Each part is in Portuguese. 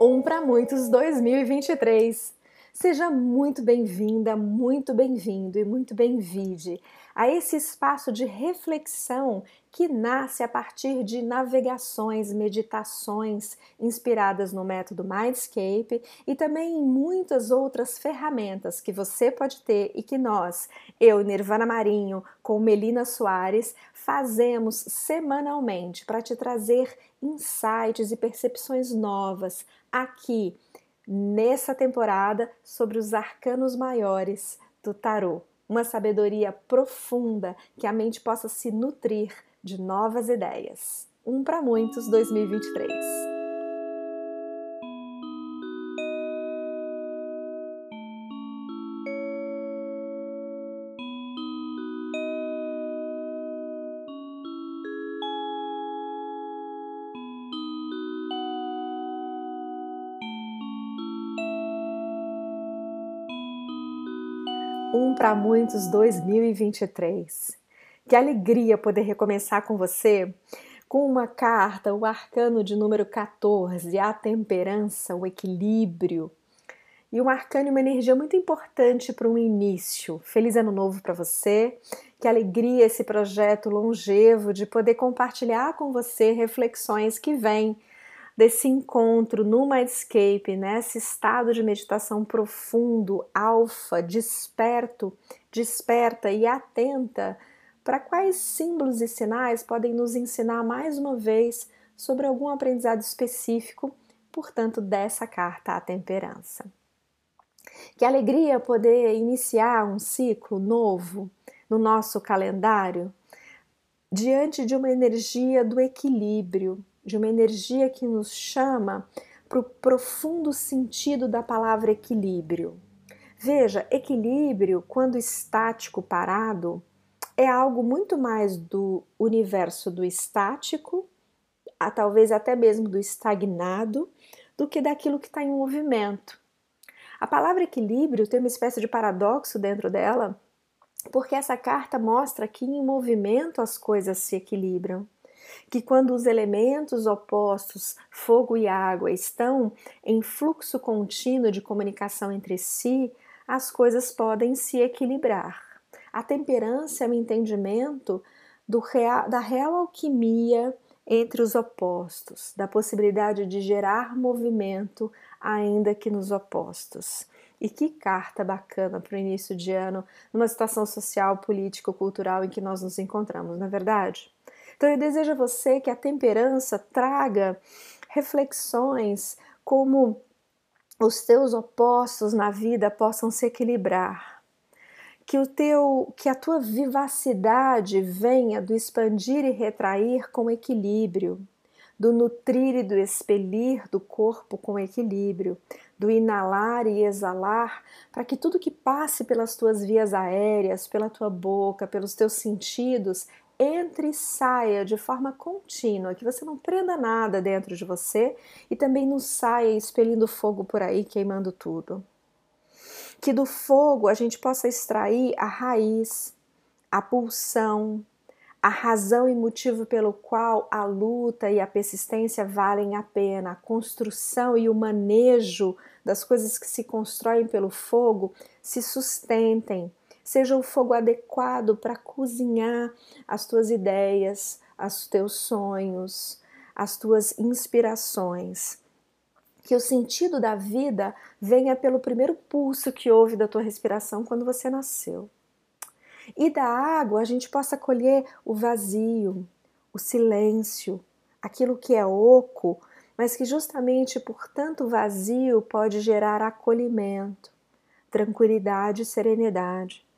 Um para muitos 2023. Seja muito bem-vinda, muito bem-vindo e muito bem-vinde a esse espaço de reflexão que nasce a partir de navegações, meditações inspiradas no método Mindscape e também em muitas outras ferramentas que você pode ter e que nós, eu, Nirvana Marinho, com Melina Soares, fazemos semanalmente para te trazer insights e percepções novas aqui nessa temporada sobre os arcanos maiores do tarô. Uma sabedoria profunda que a mente possa se nutrir de novas ideias. Um para muitos 2023. Um para muitos 2023. Que alegria poder recomeçar com você com uma carta, o arcano de número 14, a temperança, o equilíbrio. E um arcano e uma energia muito importante para um início. Feliz ano novo para você. Que alegria esse projeto longevo de poder compartilhar com você reflexões que vêm desse encontro no Mindscape, nesse estado de meditação profundo, alfa, desperto, desperta e atenta para quais símbolos e sinais podem nos ensinar mais uma vez sobre algum aprendizado específico, portanto, dessa carta à temperança. Que alegria poder iniciar um ciclo novo no nosso calendário diante de uma energia do equilíbrio, de uma energia que nos chama para o profundo sentido da palavra equilíbrio. Veja, equilíbrio, quando estático, parado, é algo muito mais do universo do estático, a, talvez até mesmo do estagnado, do que daquilo que está em movimento. A palavra equilíbrio tem uma espécie de paradoxo dentro dela, porque essa carta mostra que em movimento as coisas se equilibram que quando os elementos opostos, fogo e água, estão em fluxo contínuo de comunicação entre si, as coisas podem se equilibrar. A temperança é o entendimento real, da real alquimia entre os opostos, da possibilidade de gerar movimento, ainda que nos opostos. E que carta bacana para o início de ano, numa situação social, político, cultural em que nós nos encontramos, não é verdade? Então eu desejo a você que a temperança traga reflexões como os teus opostos na vida possam se equilibrar. Que o teu, que a tua vivacidade venha do expandir e retrair com equilíbrio, do nutrir e do expelir do corpo com equilíbrio, do inalar e exalar, para que tudo que passe pelas tuas vias aéreas, pela tua boca, pelos teus sentidos, entre e saia de forma contínua, que você não prenda nada dentro de você e também não saia expelindo fogo por aí, queimando tudo. Que do fogo a gente possa extrair a raiz, a pulsão, a razão e motivo pelo qual a luta e a persistência valem a pena, a construção e o manejo das coisas que se constroem pelo fogo se sustentem seja o fogo adequado para cozinhar as tuas ideias, os teus sonhos, as tuas inspirações. Que o sentido da vida venha pelo primeiro pulso que houve da tua respiração quando você nasceu. E da água a gente possa colher o vazio, o silêncio, aquilo que é oco, mas que justamente por tanto vazio pode gerar acolhimento, tranquilidade e serenidade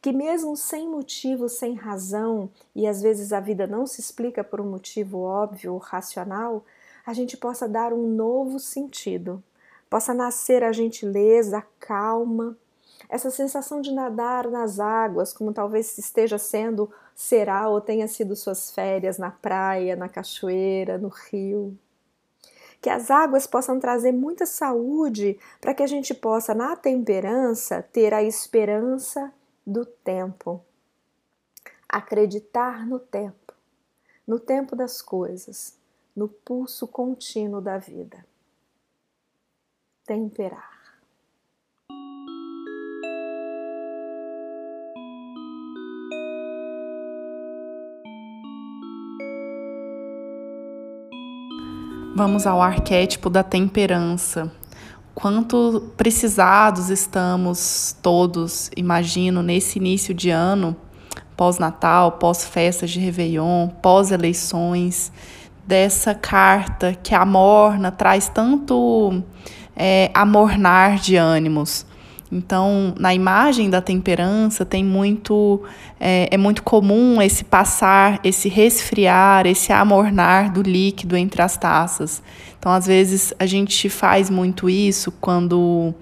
que mesmo sem motivo, sem razão, e às vezes a vida não se explica por um motivo óbvio ou racional, a gente possa dar um novo sentido, possa nascer a gentileza, a calma, essa sensação de nadar nas águas, como talvez esteja sendo, será ou tenha sido suas férias na praia, na cachoeira, no rio. Que as águas possam trazer muita saúde para que a gente possa, na temperança, ter a esperança do tempo. Acreditar no tempo, no tempo das coisas, no pulso contínuo da vida. temperar. Vamos ao arquétipo da temperança. Quanto precisados estamos todos, imagino, nesse início de ano, pós-Natal, pós-festas de Réveillon, pós-eleições, dessa carta que a morna traz tanto é, amornar de ânimos. Então, na imagem da temperança tem muito é, é, muito comum esse passar, esse resfriar, esse amornar do líquido entre as taças. Então, às vezes a gente faz muito isso quando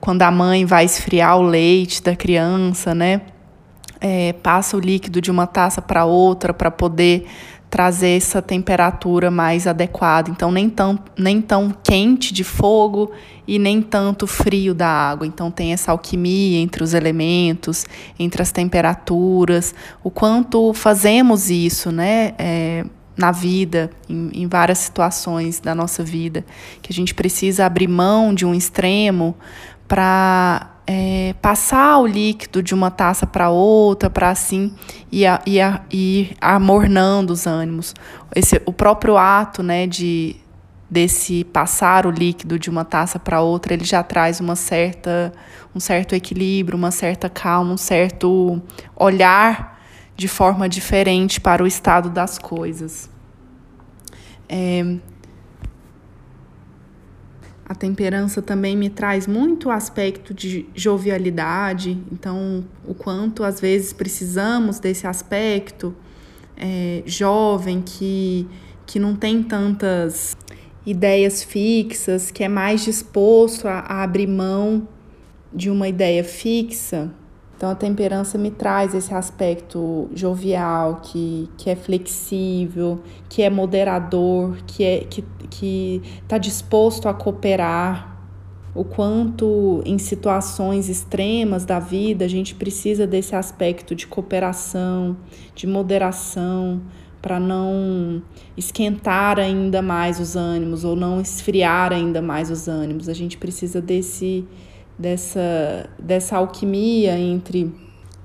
quando a mãe vai esfriar o leite da criança, né? É, passa o líquido de uma taça para outra para poder trazer essa temperatura mais adequada. Então, nem tão, nem tão quente de fogo e nem tanto frio da água. Então, tem essa alquimia entre os elementos, entre as temperaturas, o quanto fazemos isso, né? É, na vida, em, em várias situações da nossa vida, que a gente precisa abrir mão de um extremo para é, passar o líquido de uma taça para outra, para assim ir, ir, ir amornando os ânimos. Esse, o próprio ato né, de, desse passar o líquido de uma taça para outra, ele já traz uma certa, um certo equilíbrio, uma certa calma, um certo olhar de forma diferente para o estado das coisas. É, a temperança também me traz muito aspecto de jovialidade, então, o quanto às vezes precisamos desse aspecto é, jovem que, que não tem tantas ideias fixas, que é mais disposto a, a abrir mão de uma ideia fixa então a temperança me traz esse aspecto jovial, que, que é flexível, que é moderador, que é que que está disposto a cooperar. O quanto em situações extremas da vida a gente precisa desse aspecto de cooperação, de moderação, para não esquentar ainda mais os ânimos ou não esfriar ainda mais os ânimos. A gente precisa desse dessa, dessa alquimia entre,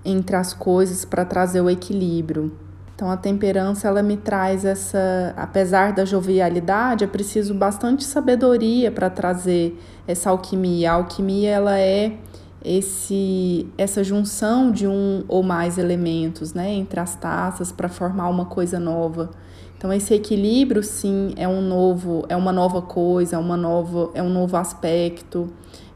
entre as coisas para trazer o equilíbrio. Então a temperança ela me traz essa, apesar da jovialidade, é preciso bastante sabedoria para trazer essa alquimia. A alquimia ela é esse essa junção de um ou mais elementos, né, entre as taças para formar uma coisa nova. Então esse equilíbrio sim é um novo, é uma nova coisa, é uma nova, é um novo aspecto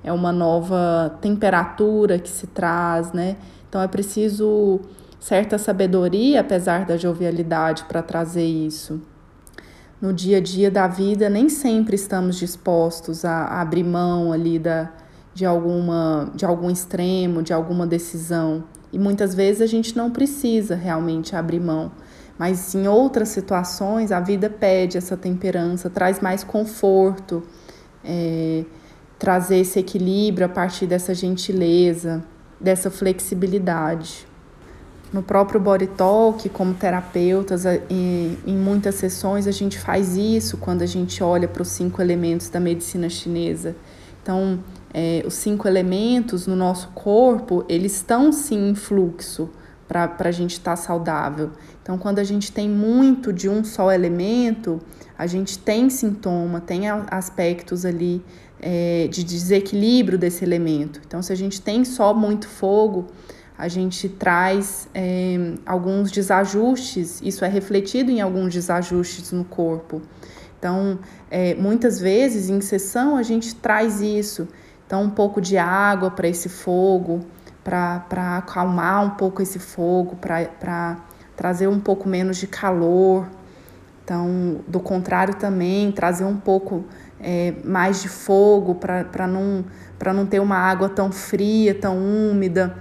é uma nova temperatura que se traz, né? Então é preciso certa sabedoria, apesar da jovialidade, para trazer isso. No dia a dia da vida, nem sempre estamos dispostos a, a abrir mão ali da, de, alguma, de algum extremo, de alguma decisão. E muitas vezes a gente não precisa realmente abrir mão. Mas em outras situações, a vida pede essa temperança, traz mais conforto. É, trazer esse equilíbrio a partir dessa gentileza, dessa flexibilidade. No próprio Body Talk, como terapeutas, em muitas sessões a gente faz isso quando a gente olha para os cinco elementos da medicina chinesa. Então, é, os cinco elementos no nosso corpo, eles estão sim em fluxo para a gente estar tá saudável. Então, quando a gente tem muito de um só elemento, a gente tem sintoma, tem aspectos ali é, de desequilíbrio desse elemento. Então, se a gente tem só muito fogo, a gente traz é, alguns desajustes, isso é refletido em alguns desajustes no corpo. Então, é, muitas vezes em sessão a gente traz isso. Então, um pouco de água para esse fogo, para acalmar um pouco esse fogo, para trazer um pouco menos de calor. Então, do contrário também, trazer um pouco é, mais de fogo para não, não ter uma água tão fria, tão úmida.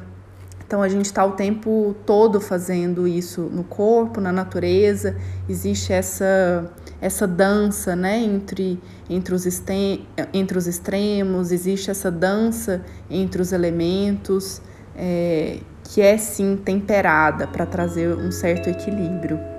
Então a gente está o tempo todo fazendo isso no corpo, na natureza. Existe essa, essa dança né, entre, entre, os entre os extremos, existe essa dança entre os elementos, é, que é sim temperada para trazer um certo equilíbrio.